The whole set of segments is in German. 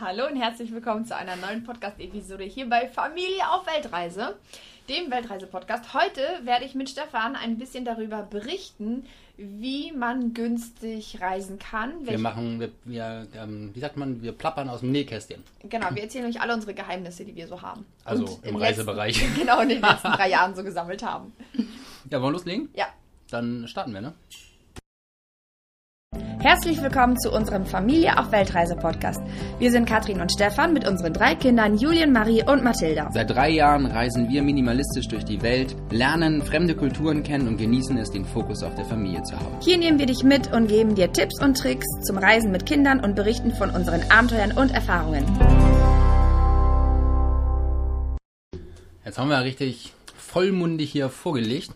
Hallo und herzlich willkommen zu einer neuen Podcast-Episode hier bei Familie auf Weltreise, dem Weltreise-Podcast. Heute werde ich mit Stefan ein bisschen darüber berichten, wie man günstig reisen kann. Wir machen, wir, wir ähm, wie sagt man, wir plappern aus dem Nähkästchen. Genau, wir erzählen euch alle unsere Geheimnisse, die wir so haben. Also und im Reisebereich. Letzten, genau, in den letzten drei Jahren so gesammelt haben. Ja, wollen wir loslegen? Ja. Dann starten wir, ne? Herzlich willkommen zu unserem Familie auf Weltreise Podcast. Wir sind Katrin und Stefan mit unseren drei Kindern Julien, Marie und Mathilda. Seit drei Jahren reisen wir minimalistisch durch die Welt, lernen fremde Kulturen kennen und genießen es, den Fokus auf der Familie zu haben. Hier nehmen wir dich mit und geben dir Tipps und Tricks zum Reisen mit Kindern und berichten von unseren Abenteuern und Erfahrungen. Jetzt haben wir richtig vollmundig hier vorgelegt.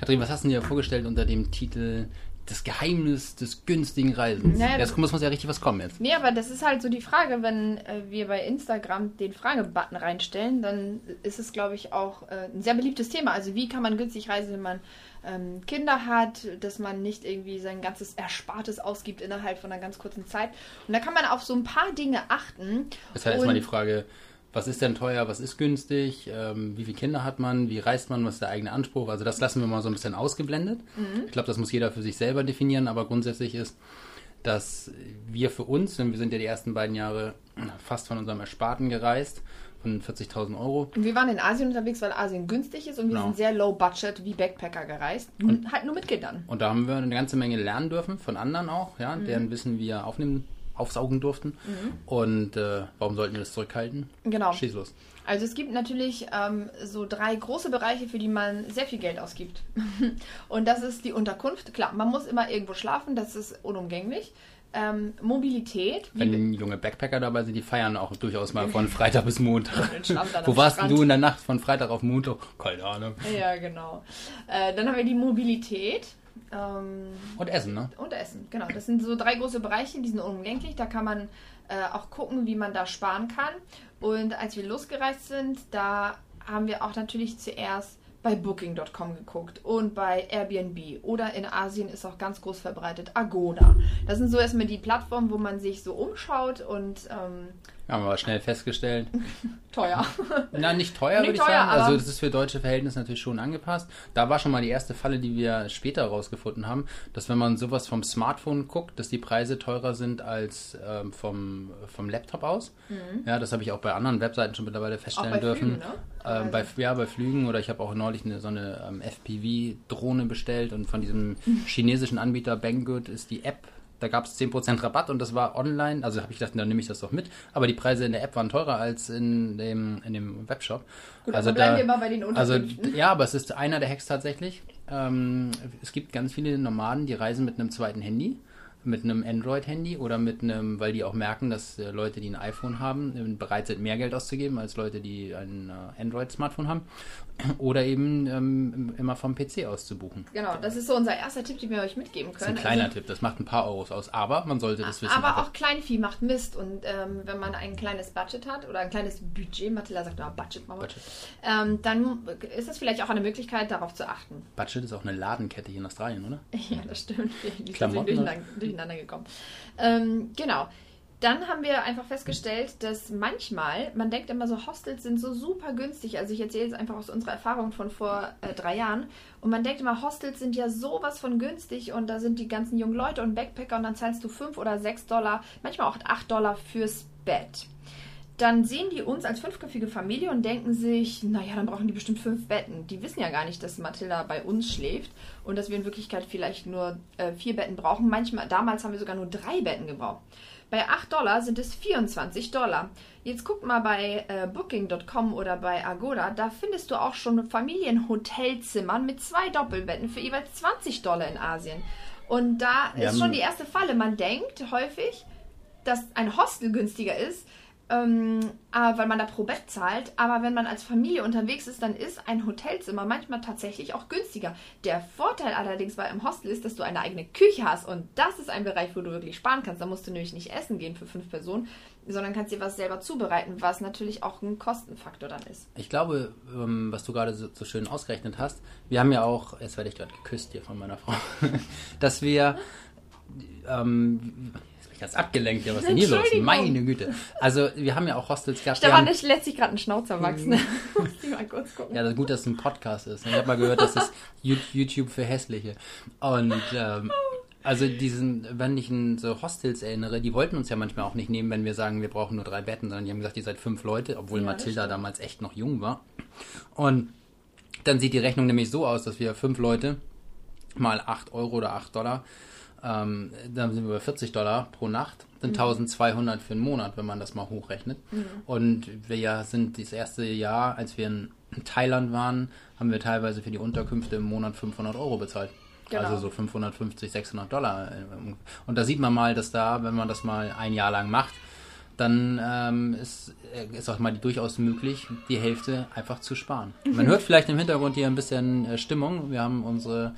Katrin, was hast du dir vorgestellt unter dem Titel das Geheimnis des günstigen Reisens. Naja, jetzt muss man ja richtig was kommen jetzt. Nee, aber das ist halt so die Frage, wenn äh, wir bei Instagram den Fragebutton reinstellen, dann ist es, glaube ich, auch äh, ein sehr beliebtes Thema. Also wie kann man günstig reisen, wenn man ähm, Kinder hat, dass man nicht irgendwie sein ganzes Erspartes ausgibt innerhalb von einer ganz kurzen Zeit. Und da kann man auf so ein paar Dinge achten. Das heißt erstmal die Frage, was ist denn teuer, was ist günstig, ähm, wie viele Kinder hat man, wie reist man, was ist der eigene Anspruch. Also das lassen wir mal so ein bisschen ausgeblendet. Mhm. Ich glaube, das muss jeder für sich selber definieren, aber grundsätzlich ist, dass wir für uns, denn wir sind ja die ersten beiden Jahre fast von unserem Ersparten gereist, von 40.000 Euro. Und wir waren in Asien unterwegs, weil Asien günstig ist und wir genau. sind sehr low budget wie Backpacker gereist. Und halt nur mit Kindern. Und da haben wir eine ganze Menge lernen dürfen, von anderen auch, ja, mhm. deren Wissen wir aufnehmen aufsaugen durften. Mhm. Und äh, warum sollten wir das zurückhalten? Genau. Schieß los. Also es gibt natürlich ähm, so drei große Bereiche, für die man sehr viel Geld ausgibt. und das ist die Unterkunft. Klar, man muss immer irgendwo schlafen, das ist unumgänglich. Ähm, Mobilität. Wenn junge Backpacker dabei sind, die feiern auch durchaus mal von Freitag bis Montag. Wo warst Strand. du in der Nacht von Freitag auf Montag? Keine Ahnung. Ja, genau. Äh, dann haben wir die Mobilität. Ähm, und Essen, ne? Und Essen, genau. Das sind so drei große Bereiche, die sind unumgänglich. Da kann man äh, auch gucken, wie man da sparen kann. Und als wir losgereist sind, da haben wir auch natürlich zuerst bei Booking.com geguckt und bei Airbnb oder in Asien ist auch ganz groß verbreitet Agoda. Das sind so erstmal die Plattformen, wo man sich so umschaut und ähm, haben wir aber schnell festgestellt. teuer. Na, nicht teuer, nicht würde ich sagen. Also das ist für deutsche Verhältnisse natürlich schon angepasst. Da war schon mal die erste Falle, die wir später herausgefunden haben, dass wenn man sowas vom Smartphone guckt, dass die Preise teurer sind als ähm, vom, vom Laptop aus. Mhm. Ja, das habe ich auch bei anderen Webseiten schon mittlerweile feststellen dürfen. Flügen, ne? ähm, bei, ja, bei Flügen oder ich habe auch neulich eine, so eine ähm, FPV-Drohne bestellt und von diesem chinesischen Anbieter Banggood ist die App da gab es 10% Rabatt und das war online. Also habe ich gedacht, dann nehme ich das doch mit. Aber die Preise in der App waren teurer als in dem, in dem Webshop. Gut, also bleiben da, wir mal bei den Also ja, aber es ist einer der Hacks tatsächlich. Ähm, es gibt ganz viele Nomaden, die reisen mit einem zweiten Handy mit einem Android-Handy oder mit einem, weil die auch merken, dass äh, Leute, die ein iPhone haben, äh, bereit sind, mehr Geld auszugeben als Leute, die ein äh, Android-Smartphone haben. Oder eben ähm, immer vom PC aus zu buchen. Genau, das ist so unser erster Tipp, den wir euch mitgeben können. Das ist ein kleiner also, Tipp, das macht ein paar Euros aus, aber man sollte das wissen. Aber einfach. auch Kleinvieh macht Mist und ähm, wenn man ein kleines Budget hat oder ein kleines Budget, Matilda sagt, ah, Budget, Mama, Budget. Ähm, dann ist das vielleicht auch eine Möglichkeit, darauf zu achten. Budget ist auch eine Ladenkette hier in Australien, oder? Ja, das stimmt. Die Klamotten, sind durcheinander gekommen. Ähm, genau. Dann haben wir einfach festgestellt, dass manchmal, man denkt immer so, Hostels sind so super günstig. Also ich erzähle jetzt einfach aus unserer Erfahrung von vor äh, drei Jahren. Und man denkt immer, Hostels sind ja sowas von günstig und da sind die ganzen jungen Leute und Backpacker und dann zahlst du fünf oder sechs Dollar, manchmal auch acht Dollar fürs Bett. Dann sehen die uns als fünfköpfige Familie und denken sich, naja, dann brauchen die bestimmt fünf Betten. Die wissen ja gar nicht, dass Mathilda bei uns schläft und dass wir in Wirklichkeit vielleicht nur äh, vier Betten brauchen. Manchmal, damals haben wir sogar nur drei Betten gebraucht. Bei 8 Dollar sind es 24 Dollar. Jetzt guck mal bei äh, Booking.com oder bei Agoda, da findest du auch schon Familienhotelzimmern mit zwei Doppelbetten für jeweils 20 Dollar in Asien. Und da ja, ist schon die erste Falle. Man denkt häufig, dass ein Hostel günstiger ist, ähm, weil man da pro Bett zahlt. Aber wenn man als Familie unterwegs ist, dann ist ein Hotelzimmer manchmal tatsächlich auch günstiger. Der Vorteil allerdings bei einem Hostel ist, dass du eine eigene Küche hast und das ist ein Bereich, wo du wirklich sparen kannst. Da musst du nämlich nicht essen gehen für fünf Personen, sondern kannst dir was selber zubereiten, was natürlich auch ein Kostenfaktor dann ist. Ich glaube, ähm, was du gerade so, so schön ausgerechnet hast, wir haben ja auch, jetzt werde ich gerade geküsst hier von meiner Frau, dass wir ähm, Ich hab's abgelenkt, ja, was ist denn hier los? Meine Güte. Also, wir haben ja auch Hostels gehabt. Stefan, ich lässt sich gerade einen Schnauzer wachsen. Mhm. Muss ich mal kurz gucken. Ja, das ist gut, dass es ein Podcast ist. Ich habe mal gehört, das ist YouTube für Hässliche. Und, ähm, also diesen, wenn ich an so Hostels erinnere, die wollten uns ja manchmal auch nicht nehmen, wenn wir sagen, wir brauchen nur drei Betten, sondern die haben gesagt, ihr seid fünf Leute, obwohl ja, Mathilda damals echt noch jung war. Und dann sieht die Rechnung nämlich so aus, dass wir fünf Leute mal acht Euro oder acht Dollar ähm, dann sind wir bei 40 Dollar pro Nacht, sind mhm. 1200 für einen Monat, wenn man das mal hochrechnet. Mhm. Und wir ja sind das erste Jahr, als wir in Thailand waren, haben wir teilweise für die Unterkünfte im Monat 500 Euro bezahlt. Genau. Also so 550, 600 Dollar. Und da sieht man mal, dass da, wenn man das mal ein Jahr lang macht, dann ähm, ist, äh, ist auch mal durchaus möglich, die Hälfte einfach zu sparen. Man hört vielleicht im Hintergrund hier ein bisschen äh, Stimmung. Wir haben unsere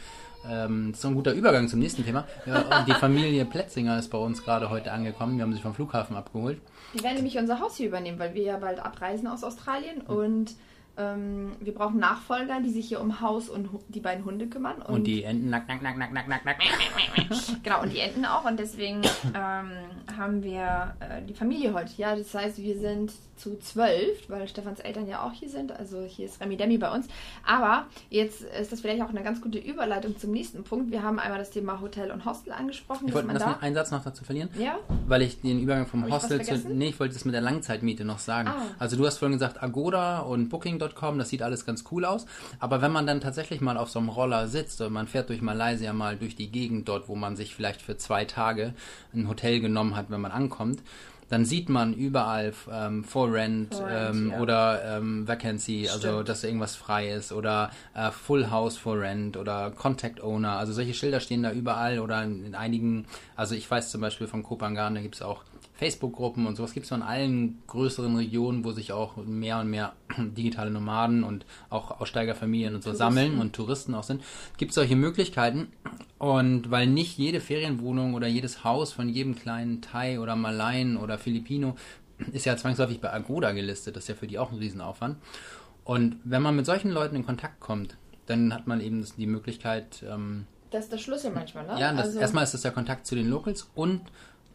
ähm, das ist ein guter Übergang zum nächsten Thema. Ja, die Familie Plätzinger ist bei uns gerade heute angekommen. Wir haben sie vom Flughafen abgeholt. Die werden nämlich unser Haus hier übernehmen, weil wir ja bald abreisen aus Australien mhm. und ähm, wir brauchen Nachfolger, die sich hier um Haus und die beiden Hunde kümmern. Und, und die Enten nack, nack, nack, nack, nack, nack, nack. genau, und die Enten auch. Und deswegen ähm, haben wir äh, die Familie heute. Ja, das heißt, wir sind zu zwölf, weil Stefans Eltern ja auch hier sind. Also hier ist Remi Demi bei uns. Aber jetzt ist das vielleicht auch eine ganz gute Überleitung zum nächsten Punkt. Wir haben einmal das Thema Hotel und Hostel angesprochen. Ich wollte da einen Satz noch dazu verlieren. Ja. Weil ich den Übergang vom Hostel zu. Nee, ich wollte das mit der Langzeitmiete noch sagen. Ah. Also du hast vorhin gesagt, Agoda und Booking.com Fotos.com, das sieht alles ganz cool aus. Aber wenn man dann tatsächlich mal auf so einem Roller sitzt und man fährt durch Malaysia mal durch die Gegend dort, wo man sich vielleicht für zwei Tage ein Hotel genommen hat, wenn man ankommt, dann sieht man überall ähm, For Rent, For Rent ähm, ja. oder ähm, Vacancy, also Stimmt. also dass irgendwas frei ist oder äh, Full House For Rent oder Contact Owner. Also solche Schilder stehen da überall oder in, in einigen, also ich weiß zum Beispiel von Kopangan, da gibt es auch Facebook-Gruppen und sowas gibt es in allen größeren Regionen, wo sich auch mehr und mehr digitale Nomaden und auch Aussteigerfamilien und so Touristen. sammeln und Touristen auch sind, gibt es solche Möglichkeiten. Und weil nicht jede Ferienwohnung oder jedes Haus von jedem kleinen Thai oder Malaien oder Filipino ist ja zwangsläufig bei Agoda gelistet, das ist ja für die auch ein Riesenaufwand. Und wenn man mit solchen Leuten in Kontakt kommt, dann hat man eben die Möglichkeit. Ähm, das ist der Schlüssel manchmal, ne? Ja, das, also, erstmal ist das der Kontakt zu den Locals und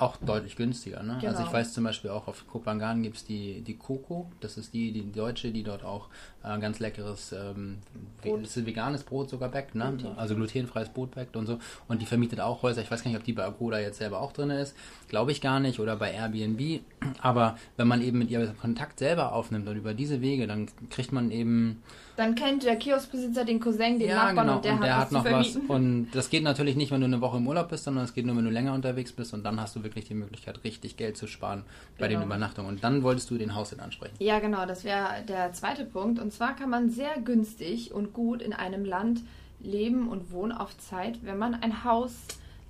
auch deutlich günstiger. Ne? Genau. Also ich genau. weiß zum Beispiel auch auf Kopangan gibt es die, die Coco, das ist die, die Deutsche, die dort auch äh, ganz leckeres, ähm, das ist veganes Brot sogar backt, ne? also glutenfreies Brot backt und so. Und die vermietet auch Häuser. Ich weiß gar nicht, ob die bei Agoda jetzt selber auch drin ist. Glaube ich gar nicht. Oder bei Airbnb. Aber wenn man eben mit ihr Kontakt selber aufnimmt und über diese Wege, dann kriegt man eben dann kennt der Kioskbesitzer den Cousin, den ja, Nachbarn genau. und der, und der hat, hat noch was. Und das geht natürlich nicht, wenn du eine Woche im Urlaub bist, sondern es geht nur, wenn du länger unterwegs bist und dann hast du wirklich die Möglichkeit, richtig Geld zu sparen bei genau. den Übernachtungen. Und dann wolltest du den Haushalt ansprechen. Ja, genau, das wäre der zweite Punkt. Und zwar kann man sehr günstig und gut in einem Land leben und wohnen auf Zeit, wenn man ein Haus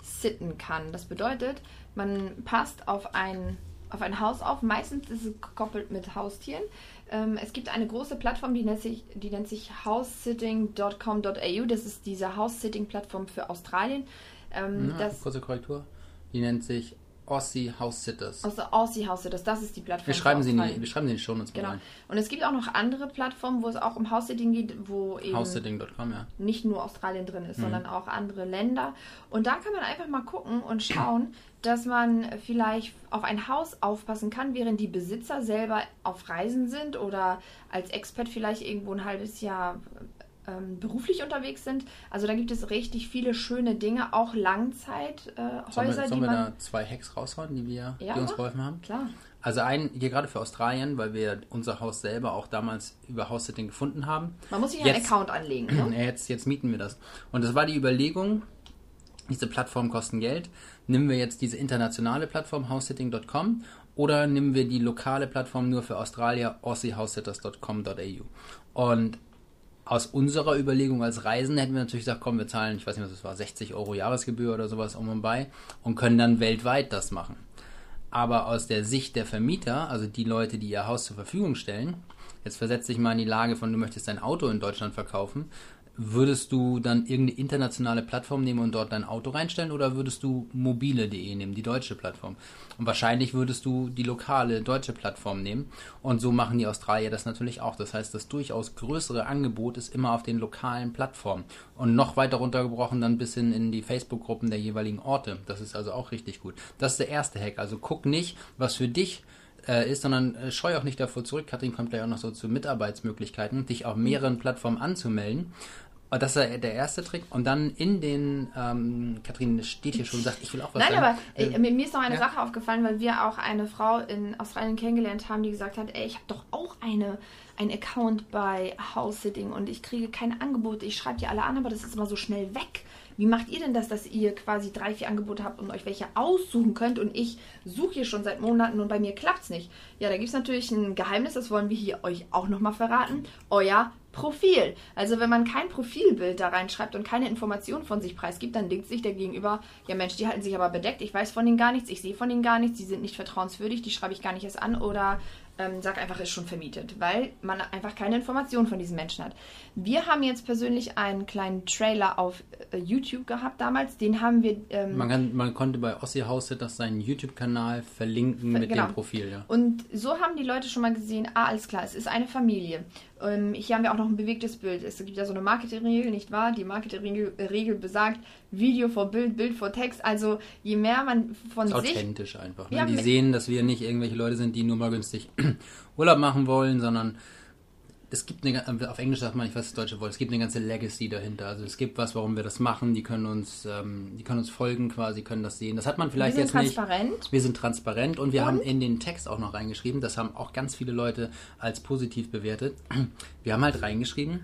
sitten kann. Das bedeutet, man passt auf ein, auf ein Haus auf. Meistens ist es gekoppelt mit Haustieren. Ähm, es gibt eine große Plattform, die nennt sich, die nennt sich housesitting.com.au. Das ist diese House-Sitting-Plattform für Australien. Ähm, ja, kurze Korrektur. Die nennt sich Aussie House Sitters. Also Aussie House Sitters, das ist die Plattform. Wir schreiben, sie in die, wir schreiben sie in die Show Notes genau. rein. Und es gibt auch noch andere Plattformen, wo es auch um House-Sitting geht, wo eben Housesitting.com, ja. nicht nur Australien drin ist, mhm. sondern auch andere Länder. Und da kann man einfach mal gucken und schauen, dass man vielleicht auf ein Haus aufpassen kann, während die Besitzer selber auf Reisen sind oder als Expert vielleicht irgendwo ein halbes Jahr ähm, beruflich unterwegs sind. Also da gibt es richtig viele schöne Dinge, auch Langzeithäuser. Äh, sollen wir, sollen wir da zwei Hacks raushauen, die, wir, ja, die uns geholfen haben? Klar. Also ein, hier gerade für Australien, weil wir unser Haus selber auch damals über House-Sitting gefunden haben. Man muss sich einen Account anlegen. Ne? Jetzt, jetzt mieten wir das. Und das war die Überlegung, diese Plattformen kosten Geld. Nehmen wir jetzt diese internationale Plattform housesitting.com oder nehmen wir die lokale Plattform nur für Australier, aussiehousitters.com.au. Und aus unserer Überlegung als Reisen hätten wir natürlich gesagt, komm, wir zahlen, ich weiß nicht, was es war, 60 Euro Jahresgebühr oder sowas um und bei und können dann weltweit das machen. Aber aus der Sicht der Vermieter, also die Leute, die ihr Haus zur Verfügung stellen, jetzt versetz dich mal in die Lage von, du möchtest dein Auto in Deutschland verkaufen, Würdest du dann irgendeine internationale Plattform nehmen und dort dein Auto reinstellen oder würdest du mobile.de nehmen, die deutsche Plattform? Und wahrscheinlich würdest du die lokale deutsche Plattform nehmen. Und so machen die Australier das natürlich auch. Das heißt, das durchaus größere Angebot ist immer auf den lokalen Plattformen. Und noch weiter runtergebrochen dann bis hin in die Facebook-Gruppen der jeweiligen Orte. Das ist also auch richtig gut. Das ist der erste Hack. Also guck nicht, was für dich äh, ist, sondern äh, scheu auch nicht davor zurück. Katrin kommt gleich auch noch so zu Mitarbeitsmöglichkeiten, dich auf mehreren Plattformen anzumelden das ist der erste Trick. Und dann in den, ähm, Kathrin steht hier schon und sagt, ich will auch was Nein, sagen. aber äh, mir ist noch eine ja. Sache aufgefallen, weil wir auch eine Frau in Australien kennengelernt haben, die gesagt hat, ey, ich habe doch auch eine, ein Account bei House Sitting und ich kriege keine Angebote. Ich schreibe die alle an, aber das ist immer so schnell weg. Wie macht ihr denn das, dass ihr quasi drei, vier Angebote habt und euch welche aussuchen könnt und ich suche hier schon seit Monaten und bei mir klappt es nicht? Ja, da gibt es natürlich ein Geheimnis, das wollen wir hier euch auch nochmal verraten. Euer Profil. Also wenn man kein Profilbild da reinschreibt und keine Informationen von sich preisgibt, dann denkt sich der Gegenüber, ja Mensch, die halten sich aber bedeckt, ich weiß von denen gar nichts, ich sehe von denen gar nichts, die sind nicht vertrauenswürdig, die schreibe ich gar nicht erst an oder ähm, sag einfach, ist schon vermietet, weil man einfach keine Informationen von diesen Menschen hat. Wir haben jetzt persönlich einen kleinen Trailer auf äh, YouTube gehabt damals, den haben wir... Ähm, man, kann, man konnte bei Ossi das seinen YouTube-Kanal verlinken mit genau. dem Profil, ja. Und so haben die Leute schon mal gesehen, ah, alles klar, es ist eine Familie. Ähm, hier haben wir auch noch ein bewegtes Bild. Es gibt ja so eine Marketingregel, nicht wahr? Die Marketingregel besagt, Video vor Bild, Bild vor Text. Also je mehr man von ist sich... Authentisch einfach. Ne? Ja, die sehen, dass wir nicht irgendwelche Leute sind, die nur mal günstig Urlaub machen wollen, sondern es gibt eine, auf Englisch sagt man, ich weiß das deutsche Wort, es gibt eine ganze Legacy dahinter. Also es gibt was, warum wir das machen. Die können uns, ähm, die können uns folgen quasi, können das sehen. Das hat man vielleicht jetzt nicht. Wir sind transparent. Wir sind transparent und wir und? haben in den Text auch noch reingeschrieben. Das haben auch ganz viele Leute als positiv bewertet. Wir haben halt reingeschrieben,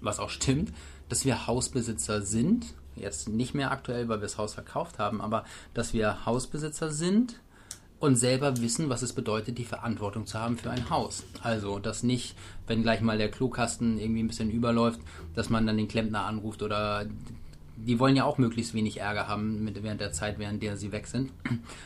was auch stimmt, dass wir Hausbesitzer sind. Jetzt nicht mehr aktuell, weil wir das Haus verkauft haben, aber dass wir Hausbesitzer sind und selber wissen, was es bedeutet, die Verantwortung zu haben für ein Haus. Also, dass nicht, wenn gleich mal der Klokasten irgendwie ein bisschen überläuft, dass man dann den Klempner anruft oder die wollen ja auch möglichst wenig Ärger haben mit, während der Zeit, während der sie weg sind,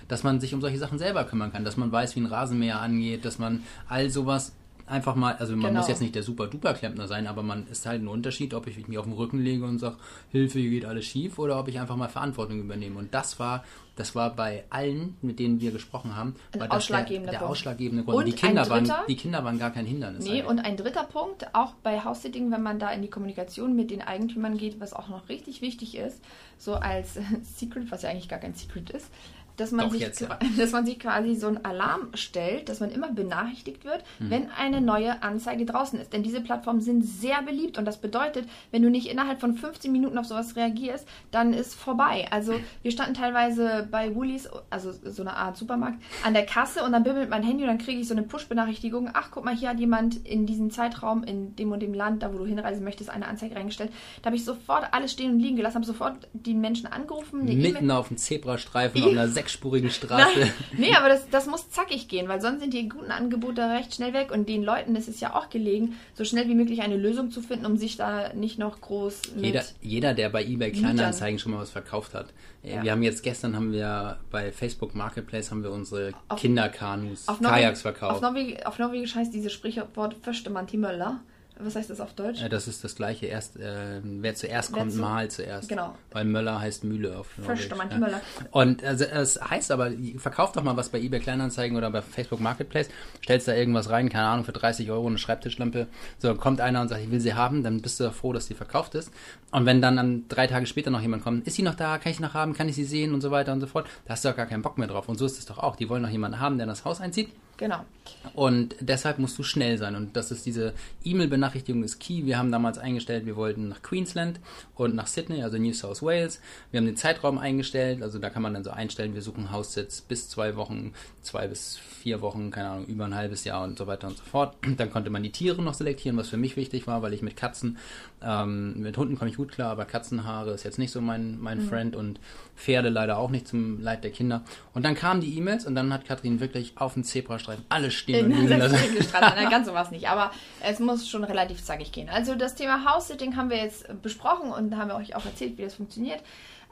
dass man sich um solche Sachen selber kümmern kann, dass man weiß, wie ein Rasenmäher angeht, dass man all sowas einfach mal, also man genau. muss jetzt nicht der super-duper-Klempner sein, aber man ist halt ein Unterschied, ob ich mich auf den Rücken lege und sage, Hilfe, hier geht alles schief, oder ob ich einfach mal Verantwortung übernehme. Und das war, das war bei allen, mit denen wir gesprochen haben, ein ausschlaggebender der, der ausschlaggebende Grund. Und die Kinder, waren, die Kinder waren gar kein Hindernis. Nee, eigentlich. und ein dritter Punkt, auch bei House-Sitting, wenn man da in die Kommunikation mit den Eigentümern geht, was auch noch richtig wichtig ist, so als Secret, was ja eigentlich gar kein Secret ist, dass man, sich, jetzt, ja. dass man sich quasi so einen Alarm stellt, dass man immer benachrichtigt wird, hm. wenn eine neue Anzeige draußen ist. Denn diese Plattformen sind sehr beliebt und das bedeutet, wenn du nicht innerhalb von 15 Minuten auf sowas reagierst, dann ist vorbei. Also wir standen teilweise bei Woolies, also so eine Art Supermarkt, an der Kasse und dann bimmelt mein Handy und dann kriege ich so eine Push-Benachrichtigung. Ach, guck mal, hier hat jemand in diesem Zeitraum, in dem und dem Land, da wo du hinreisen möchtest, eine Anzeige reingestellt. Da habe ich sofort alles stehen und liegen gelassen, habe sofort die Menschen angerufen. Mitten e auf dem Zebrastreifen auf einer sechsspurigen Straße. Nein, nee, aber das, das muss zackig gehen, weil sonst sind die guten Angebote recht schnell weg und den Leuten ist es ja auch gelegen, so schnell wie möglich eine Lösung zu finden, um sich da nicht noch groß mit jeder, jeder, der bei eBay Kleinanzeigen schon mal was verkauft hat. Ja. Wir haben jetzt gestern haben wir bei Facebook Marketplace haben wir unsere auf, Kinderkanus, auf Kajaks verkauft. Auf, Norweg, auf Norwegisch heißt dieses Sprichwort Förste man Möller. Was heißt das auf Deutsch? Ja, das ist das gleiche. Erst, äh, wer zuerst wer kommt, zu? mal zuerst. Genau. Weil Möller heißt Mühle auf Verstehe, ja. Möller. Und also, es heißt aber, verkauft doch mal was bei eBay Kleinanzeigen oder bei Facebook Marketplace, stellst da irgendwas rein, keine Ahnung, für 30 Euro eine Schreibtischlampe. So, kommt einer und sagt, ich will sie haben, dann bist du froh, dass die verkauft ist. Und wenn dann, dann drei Tage später noch jemand kommt, ist sie noch da, kann ich noch haben, kann ich sie sehen und so weiter und so fort, da hast du doch gar keinen Bock mehr drauf. Und so ist es doch auch. Die wollen noch jemanden haben, der in das Haus einzieht Genau. Und deshalb musst du schnell sein. Und das ist diese E-Mail-Benachrichtigung ist key. Wir haben damals eingestellt, wir wollten nach Queensland und nach Sydney, also New South Wales. Wir haben den Zeitraum eingestellt, also da kann man dann so einstellen, wir suchen Haussitz bis zwei Wochen, zwei bis vier Wochen, keine Ahnung, über ein halbes Jahr und so weiter und so fort. Dann konnte man die Tiere noch selektieren, was für mich wichtig war, weil ich mit Katzen, ähm, mit Hunden komme ich gut klar, aber Katzenhaare ist jetzt nicht so mein, mein mhm. Friend und Pferde leider auch nicht zum Leid der Kinder. Und dann kamen die E-Mails und dann hat Katrin wirklich auf dem Zebrastreifen alles stehen und liegen lassen. Nein, ganz sowas nicht, aber es muss schon relativ zackig gehen. Also das Thema House-Sitting haben wir jetzt besprochen und haben wir euch auch erzählt, wie das funktioniert.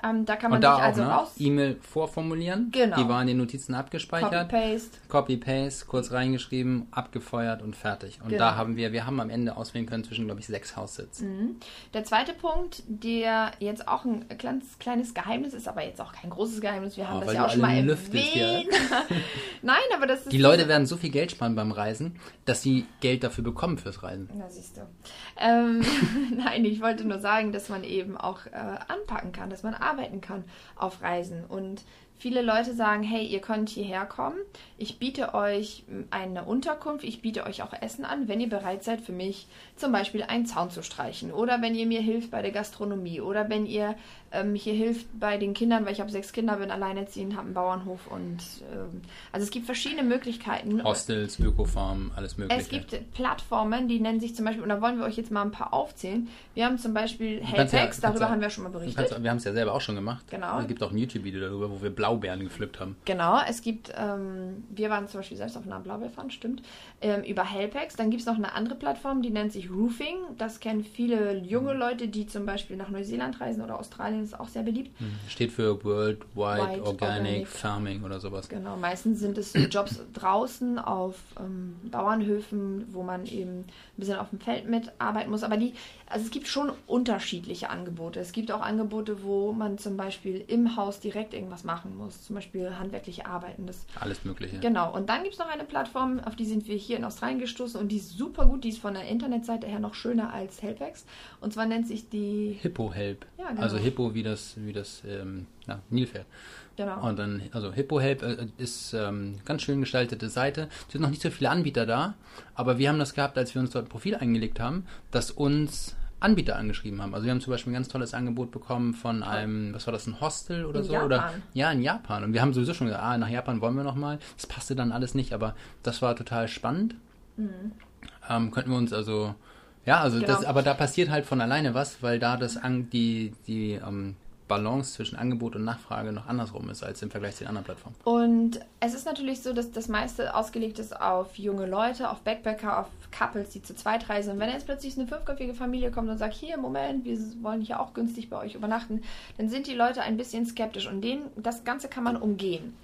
Ähm, da kann man da sich also ne? raus... E-Mail vorformulieren. Genau. Die waren in den Notizen abgespeichert. Copy-Paste. Copy-Paste, kurz reingeschrieben, abgefeuert und fertig. Und genau. da haben wir, wir haben am Ende auswählen können zwischen, glaube ich, sechs Haussitz. Mhm. Der zweite Punkt, der jetzt auch ein kleines, kleines Geheimnis ist, aber jetzt auch kein großes Geheimnis. Wir haben oh, das ja auch schon mal erwähnt. Ja. Nein, aber das ist... Die Leute werden so viel Geld sparen beim Reisen, dass sie Geld dafür bekommen fürs Reisen. Na, siehst du. Ähm, Nein, ich wollte nur sagen, dass man eben auch äh, anpacken kann, dass man arbeiten kann auf Reisen. Und viele Leute sagen, hey, ihr könnt hierher kommen, ich biete euch eine Unterkunft, ich biete euch auch Essen an, wenn ihr bereit seid, für mich zum Beispiel einen Zaun zu streichen. Oder wenn ihr mir hilft bei der Gastronomie. Oder wenn ihr ähm, hier hilft bei den Kindern, weil ich habe sechs Kinder, bin alleinerziehend, habe einen Bauernhof und ähm, also es gibt verschiedene Möglichkeiten. Hostels, Ökofarmen, alles mögliche. Es gibt Plattformen, die nennen sich zum Beispiel, und da wollen wir euch jetzt mal ein paar aufzählen. Wir haben zum Beispiel Helpex, ja, darüber haben wir schon mal berichtet. Kannst, wir haben es ja selber auch schon gemacht. Genau. Es gibt auch ein YouTube-Video darüber, wo wir Blaubeeren gepflückt haben. Genau, es gibt, ähm, wir waren zum Beispiel selbst auf einer Blaubeerfarm, stimmt, ähm, über Helpex. Dann gibt es noch eine andere Plattform, die nennt sich Roofing. Das kennen viele junge Leute, die zum Beispiel nach Neuseeland reisen oder Australien, ist auch sehr beliebt. Hm, steht für Worldwide Organic, Organic, Farming oder sowas. Genau, meistens sind es Jobs draußen auf ähm, Bauernhöfen, wo man eben ein bisschen auf dem Feld mitarbeiten muss. Aber die, also es gibt schon unterschiedliche Angebote. Es gibt auch Angebote, wo man zum Beispiel im Haus direkt irgendwas machen muss, zum Beispiel handwerkliche Arbeiten. Das, Alles Mögliche. Genau. Und dann gibt es noch eine Plattform, auf die sind wir hier in Australien gestoßen und die ist super gut. Die ist von der Internetseite her noch schöner als Helpex. Und zwar nennt sich die Hippo Help. Ja, genau. Also Hippo wie das, wie das ähm, ja, Nilpferd. Genau. Und dann, also Hippo Help äh, ist ähm, ganz schön gestaltete Seite. Es sind noch nicht so viele Anbieter da, aber wir haben das gehabt, als wir uns dort ein Profil eingelegt haben, dass uns Anbieter angeschrieben haben. Also wir haben zum Beispiel ein ganz tolles Angebot bekommen von einem, was war das, ein Hostel oder in so? Japan. Oder ja, in Japan. Und wir haben sowieso schon gesagt, ah, nach Japan wollen wir nochmal. Das passte dann alles nicht, aber das war total spannend. Mhm. Ähm, könnten wir uns also ja, also genau. das, aber da passiert halt von alleine was, weil da das die die ähm, Balance zwischen Angebot und Nachfrage noch andersrum ist als im Vergleich zu den anderen Plattformen. Und es ist natürlich so, dass das meiste ausgelegt ist auf junge Leute, auf Backpacker, auf Couples, die zu zweit reisen. Und wenn jetzt plötzlich eine fünfköpfige Familie kommt und sagt, hier, Moment, wir wollen hier auch günstig bei euch übernachten, dann sind die Leute ein bisschen skeptisch und denen, das Ganze kann man umgehen.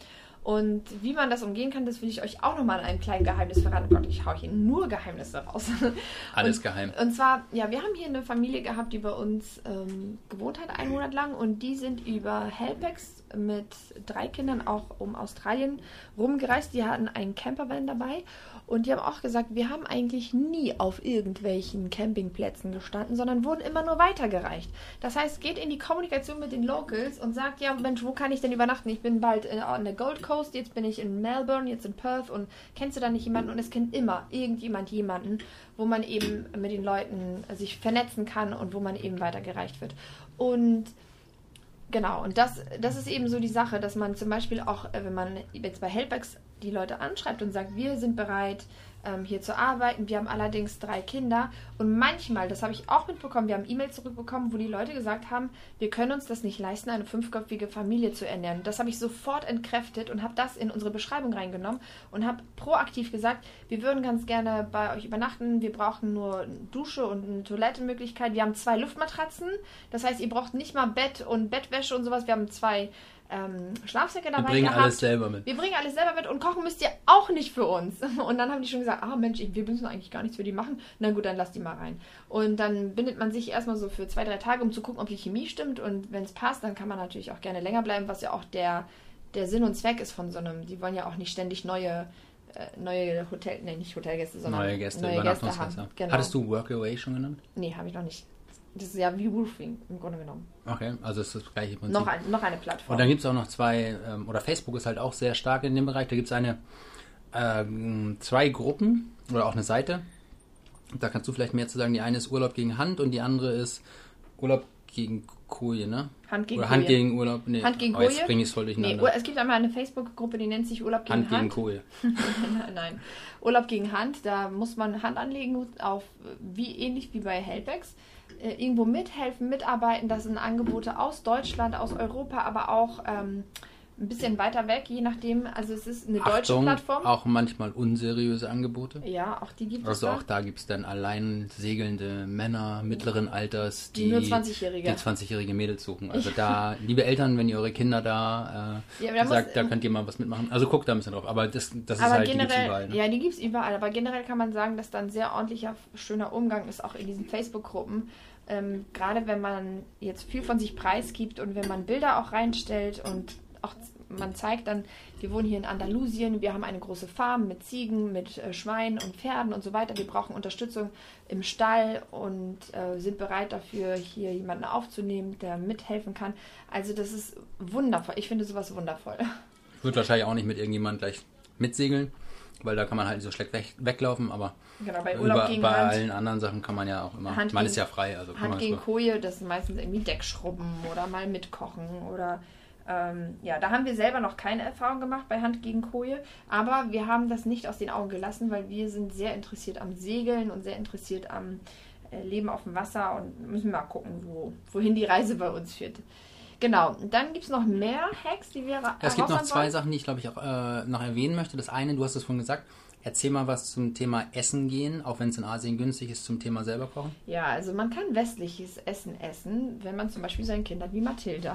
Und wie man das umgehen kann, das will ich euch auch nochmal in einem kleinen Geheimnis verraten. Gott, ich hau hier nur Geheimnisse raus. Alles und, geheim. Und zwar, ja, wir haben hier eine Familie gehabt, die bei uns ähm, gewohnt hat, einen Monat lang. Und die sind über Helpex mit drei Kindern auch um Australien rumgereist. Die hatten einen Campervan dabei. Und die haben auch gesagt, wir haben eigentlich nie auf irgendwelchen Campingplätzen gestanden, sondern wurden immer nur weitergereicht. Das heißt, geht in die Kommunikation mit den Locals und sagt, ja, Mensch, wo kann ich denn übernachten? Ich bin bald an der Gold Coast, jetzt bin ich in Melbourne, jetzt in Perth und kennst du da nicht jemanden? Und es kennt immer irgendjemand jemanden, wo man eben mit den Leuten sich vernetzen kann und wo man eben weitergereicht wird. Und Genau, und das, das ist eben so die Sache, dass man zum Beispiel auch, äh, wenn man jetzt bei Helpbacks die Leute anschreibt und sagt, wir sind bereit, ähm, hier zu arbeiten. Wir haben allerdings drei Kinder. Und manchmal, das habe ich auch mitbekommen, wir haben E-Mails zurückbekommen, wo die Leute gesagt haben, wir können uns das nicht leisten, eine fünfköpfige Familie zu ernähren. Das habe ich sofort entkräftet und habe das in unsere Beschreibung reingenommen und habe proaktiv gesagt, wir würden ganz gerne bei euch übernachten. Wir brauchen nur Dusche und eine Toilettenmöglichkeit. Wir haben zwei Luftmatratzen. Das heißt, ihr braucht nicht mal Bett und Bettwäsche und sowas. Wir haben zwei ähm, Schlafsäcke dabei Wir bringen gehabt. alles selber mit. Wir bringen alles selber mit und kochen müsst ihr auch nicht für uns. Und dann haben die schon gesagt, ah Mensch, wir müssen eigentlich gar nichts für die machen. Na gut, dann lass die mal rein. Und dann bindet man sich erstmal so für zwei, drei Tage, um zu gucken, ob die Chemie stimmt. Und wenn es passt, dann kann man natürlich auch gerne länger bleiben, was ja auch der, der Sinn und Zweck ist von so einem. Die wollen ja auch nicht ständig neue äh, neue Hotel, nee, nicht Hotelgäste, sondern neue Gäste, neue Gäste haben. Genau. Hattest du Workaway schon genannt? Nee, habe ich noch nicht. Das ist ja wie Roofing im Grunde genommen. Okay, also es ist das gleiche Prinzip. Noch, ein, noch eine Plattform. Und dann gibt es auch noch zwei, ähm, oder Facebook ist halt auch sehr stark in dem Bereich. Da gibt es eine, ähm, zwei Gruppen oder auch eine Seite. Da kannst du vielleicht mehr zu sagen. Die eine ist Urlaub gegen Hand und die andere ist Urlaub gegen Koje, ne? Hand gegen Oder Hand Koje. gegen Urlaub. Nee. Hand gegen Koje. Oh, jetzt bringe ich es voll durcheinander. Nee, es gibt einmal eine Facebook-Gruppe, die nennt sich Urlaub gegen Hand. Hand gegen Koje. Nein, Urlaub gegen Hand. Da muss man Hand anlegen auf wie ähnlich wie bei Helpex. Äh, irgendwo mithelfen, mitarbeiten. Das sind Angebote aus Deutschland, aus Europa, aber auch ähm, ein bisschen weiter weg, je nachdem. Also es ist eine Achtung, deutsche Plattform. Auch manchmal unseriöse Angebote. Ja, auch die gibt es. Also auch da gibt es dann allein segelnde Männer mittleren Alters, die, die nur 20-Jährige. Die 20-jährige Mädels suchen. Also da, liebe Eltern, wenn ihr eure Kinder da äh, ja, sagt, muss, da könnt ihr mal was mitmachen. Also guckt da ein bisschen drauf. Aber das, das aber ist halt, generell, die überall. Ne? Ja, die gibt es überall. Aber generell kann man sagen, dass da ein sehr ordentlicher, schöner Umgang ist, auch in diesen Facebook-Gruppen. Ähm, gerade wenn man jetzt viel von sich preisgibt und wenn man Bilder auch reinstellt und auch man zeigt dann, wir wohnen hier in Andalusien, wir haben eine große Farm mit Ziegen, mit äh, Schweinen und Pferden und so weiter. Wir brauchen Unterstützung im Stall und äh, sind bereit dafür, hier jemanden aufzunehmen, der mithelfen kann. Also das ist wundervoll. Ich finde sowas wundervoll. Ich würde wahrscheinlich auch nicht mit irgendjemandem gleich mitsegeln, weil da kann man halt so schlecht weg, weglaufen, aber genau, bei, Urlaub über, bei Hand, allen anderen Sachen kann man ja auch immer, Hand man gegen, ist ja frei. Also Hand gegen Koje, das sind meistens irgendwie Deckschrubben oder mal mitkochen oder ähm, ja, da haben wir selber noch keine Erfahrung gemacht bei Hand gegen Koje, aber wir haben das nicht aus den Augen gelassen, weil wir sind sehr interessiert am Segeln und sehr interessiert am äh, Leben auf dem Wasser und müssen mal gucken, wo, wohin die Reise bei uns führt. Genau, dann gibt es noch mehr Hacks, die wir Es gibt noch zwei. Sachen, die ich glaube ich auch äh, noch erwähnen möchte. Das eine, du hast es vorhin gesagt, Erzähl mal was zum Thema Essen gehen, auch wenn es in Asien günstig ist, zum Thema selber kochen. Ja, also man kann westliches Essen essen, wenn man zum Beispiel sein Kind hat, wie Mathilda.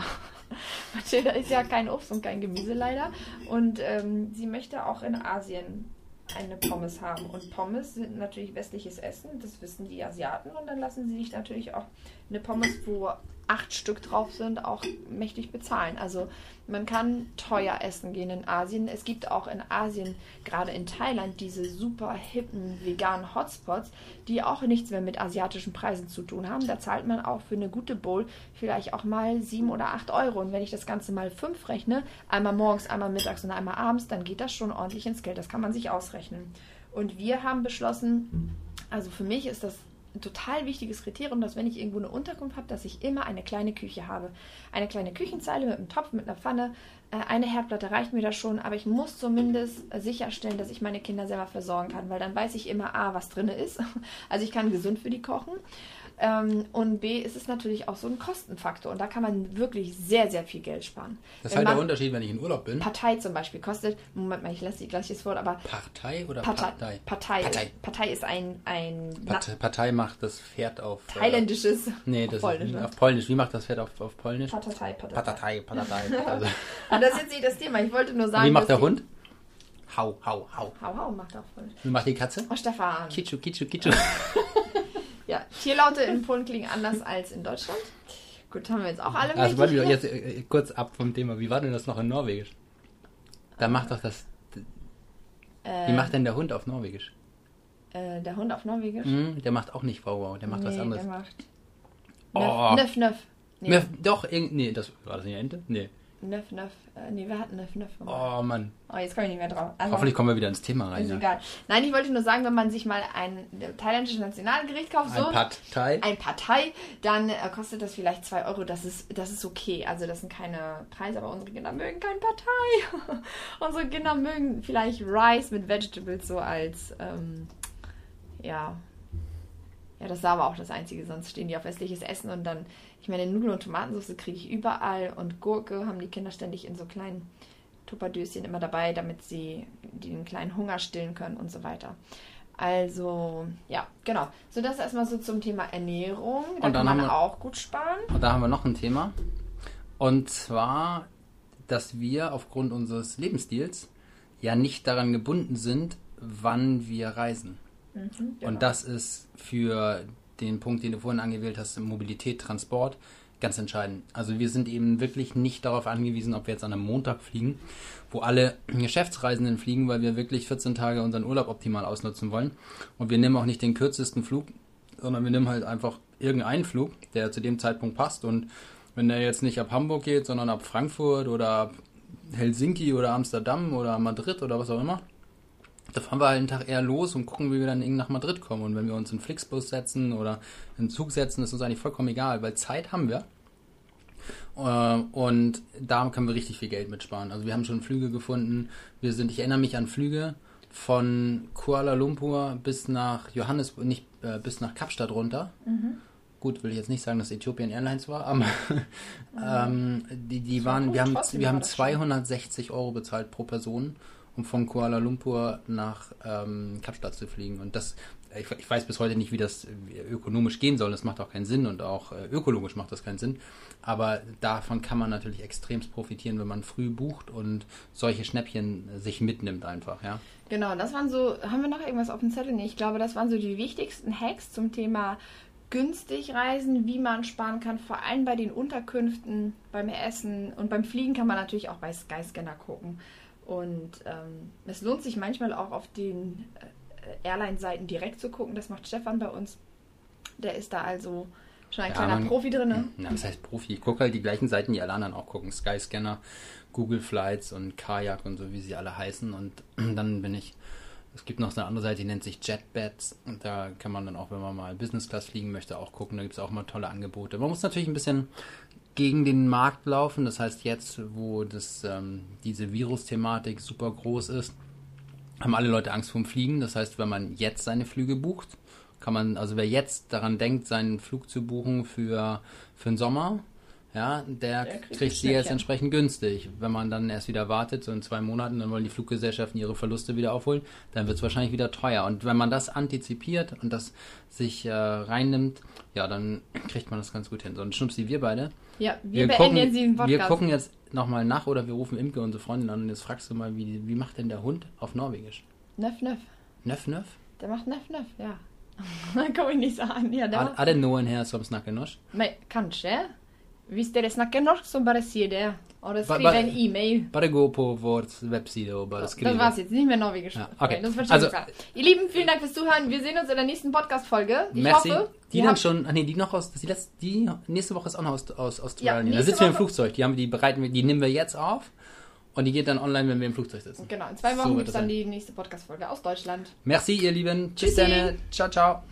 Mathilda ist ja kein Obst und kein Gemüse leider. Und ähm, sie möchte auch in Asien eine Pommes haben. Und Pommes sind natürlich westliches Essen, das wissen die Asiaten. Und dann lassen sie sich natürlich auch eine Pommes, wo acht Stück drauf sind, auch mächtig bezahlen. Also man kann teuer essen gehen in Asien. Es gibt auch in Asien, gerade in Thailand, diese super hippen veganen Hotspots, die auch nichts mehr mit asiatischen Preisen zu tun haben. Da zahlt man auch für eine gute Bowl vielleicht auch mal sieben oder acht Euro. Und wenn ich das Ganze mal fünf rechne, einmal morgens, einmal mittags und einmal abends, dann geht das schon ordentlich ins Geld. Das kann man sich ausrechnen. Und wir haben beschlossen, also für mich ist das ein total wichtiges Kriterium, dass wenn ich irgendwo eine Unterkunft habe, dass ich immer eine kleine Küche habe. Eine kleine Küchenzeile mit einem Topf, mit einer Pfanne. Äh, eine Herdplatte reicht mir da schon, aber ich muss zumindest sicherstellen, dass ich meine Kinder selber versorgen kann, weil dann weiß ich immer, A, was drin ist. Also ich kann gesund für die kochen. Ähm, und B ist es natürlich auch so ein Kostenfaktor. Und da kann man wirklich sehr, sehr viel Geld sparen. Das ist halt der Unterschied, wenn ich in Urlaub bin. Partei zum Beispiel kostet, Moment mal, ich lasse die gleich das Wort, aber. Partei oder Partei? Partei. Partei, Partei ist ein. ein Partei, Partei macht das Pferd auf. Äh, Thailändisches. Äh, nee, das Polnisch, ist, ne? auf Polnisch. Wie macht das Pferd auf, auf Polnisch? Partei, Partei. Partei, Partei. Also. Und das ist jetzt nicht das Thema. Ich wollte nur sagen. Wie macht der Hund? Hau, hau, hau. Hau, hau macht auch Polnisch. Wie macht die Katze? Oh, Stefan. Kitschu, Kitschu, Kitschu. Ja, Tierlaute in Polen klingen anders als in Deutschland. Gut, haben wir jetzt auch alle Also warte, jetzt äh, kurz ab vom Thema. Wie war denn das noch in Norwegisch? Da macht doch das. Äh, wie macht denn der Hund auf Norwegisch? Äh, der Hund auf Norwegisch? Mm, der macht auch nicht Wow Wow, der macht nee, was anderes. Der macht. Oh. Nöff, Nöff. Nee. Nöff doch, nee, das war das nicht Ente? Nee. Nöff, Nöff. Äh, nee, wir hatten Nöff, Nöff Oh Mann. Oh, jetzt komme ich nicht mehr drauf. Also, Hoffentlich kommen wir wieder ins Thema rein. Ist ja. egal. Nein, ich wollte nur sagen, wenn man sich mal ein thailändisches Nationalgericht kauft, so. Ein Partei. Ein Partei, dann äh, kostet das vielleicht 2 Euro. Das ist, das ist okay. Also, das sind keine Preise, aber unsere Kinder mögen kein Partei. unsere Kinder mögen vielleicht Rice mit Vegetables so als, ähm, ja. Ja, das war aber auch das Einzige, sonst stehen die auf westliches Essen und dann ich meine, Nudeln und Tomatensauce kriege ich überall und Gurke haben die Kinder ständig in so kleinen Tupperdöschen immer dabei, damit sie den kleinen Hunger stillen können und so weiter. Also, ja, genau. So, das erstmal so zum Thema Ernährung. Da und dann kann man wir, auch gut sparen. Und da haben wir noch ein Thema. Und zwar, dass wir aufgrund unseres Lebensstils ja nicht daran gebunden sind, wann wir reisen. Mhm, genau. Und das ist für den Punkt, den du vorhin angewählt hast, Mobilität, Transport, ganz entscheidend. Also wir sind eben wirklich nicht darauf angewiesen, ob wir jetzt an einem Montag fliegen, wo alle Geschäftsreisenden fliegen, weil wir wirklich 14 Tage unseren Urlaub optimal ausnutzen wollen. Und wir nehmen auch nicht den kürzesten Flug, sondern wir nehmen halt einfach irgendeinen Flug, der zu dem Zeitpunkt passt. Und wenn der jetzt nicht ab Hamburg geht, sondern ab Frankfurt oder ab Helsinki oder Amsterdam oder Madrid oder was auch immer, da fahren wir halt einen Tag eher los und gucken, wie wir dann irgendwie nach Madrid kommen. Und wenn wir uns in Flixbus setzen oder in Zug setzen, ist uns eigentlich vollkommen egal, weil Zeit haben wir. Äh, und da können wir richtig viel Geld mitsparen. Also wir haben schon Flüge gefunden. Wir sind, ich erinnere mich an Flüge von Kuala Lumpur bis nach Johannes, nicht äh, bis nach Kapstadt runter. Mhm. gut, will ich jetzt nicht sagen, dass Ethiopian Airlines war, aber ähm, die, die waren, wir haben, wir haben 260 Euro bezahlt pro Person, um von Kuala Lumpur nach ähm, Kapstadt zu fliegen. Und das, ich, ich, weiß bis heute nicht, wie das ökonomisch gehen soll. Das macht auch keinen Sinn und auch äh, ökologisch macht das keinen Sinn. Aber davon kann man natürlich extremst profitieren, wenn man früh bucht und solche Schnäppchen sich mitnimmt einfach, ja. Genau, das waren so, haben wir noch irgendwas auf dem Zettel? Nee, ich glaube, das waren so die wichtigsten Hacks zum Thema günstig reisen, wie man sparen kann, vor allem bei den Unterkünften, beim Essen und beim Fliegen kann man natürlich auch bei Skyscanner gucken. Und ähm, es lohnt sich manchmal auch auf den äh, Airline-Seiten direkt zu gucken. Das macht Stefan bei uns. Der ist da also schon ein ja, kleiner man, Profi drin. Ne? Ja, was heißt Profi? Ich gucke halt die gleichen Seiten, die alle anderen auch gucken. Skyscanner, Google Flights und Kajak und so, wie sie alle heißen. Und dann bin ich es gibt noch eine andere Seite, die nennt sich JetBets. Und da kann man dann auch, wenn man mal Business Class fliegen möchte, auch gucken. Da gibt es auch mal tolle Angebote. Man muss natürlich ein bisschen gegen den Markt laufen. Das heißt, jetzt, wo das, ähm, diese Virus-Thematik super groß ist, haben alle Leute Angst vorm Fliegen. Das heißt, wenn man jetzt seine Flüge bucht, kann man, also wer jetzt daran denkt, seinen Flug zu buchen für, für den Sommer, ja, der, der kriegt, kriegt sie jetzt entsprechend günstig. Wenn man dann erst wieder wartet, so in zwei Monaten, dann wollen die Fluggesellschaften ihre Verluste wieder aufholen, dann wird es wahrscheinlich wieder teuer. Und wenn man das antizipiert und das sich äh, reinnimmt, ja, dann kriegt man das ganz gut hin. So, und Schnupsi, wir beide. Ja, wir, wir beenden jetzt den Podcast. Wir gucken jetzt nochmal nach oder wir rufen Imke, unsere Freundin, an und jetzt fragst du mal, wie, wie macht denn der Hund auf Norwegisch? Nöff, nöff. Nöff, nöff? Der macht nöff, nöff, ja. Da komme ich nicht so an. Ja, der er, er det noen her som snakker norsk? Men, kanskje. Hvis dere snakker norsk, så bare si det. Oder skriv en E-Mail. Bare gå på vår Webseite und bare skriv. Das war's jetzt, nicht mehr Norwegisch. Ja, okay. Also, ich Ihr Lieben, vielen Dank fürs Zuhören. Wir sehen uns in der nächsten Podcast-Folge. Ich merci. hoffe, die dann schon, ach nee, die noch aus, die, letzte, die nächste Woche ist auch noch aus, aus Australien. Ja, da sitzen wir im Flugzeug. Die haben die bereiten wir, die nehmen wir jetzt auf. Und die geht dann online, wenn wir im Flugzeug sitzen. Genau, in zwei Wochen so gibt es dann die nächste Podcast-Folge aus Deutschland. Merci, ihr Lieben. Tschüss, Ciao, ciao.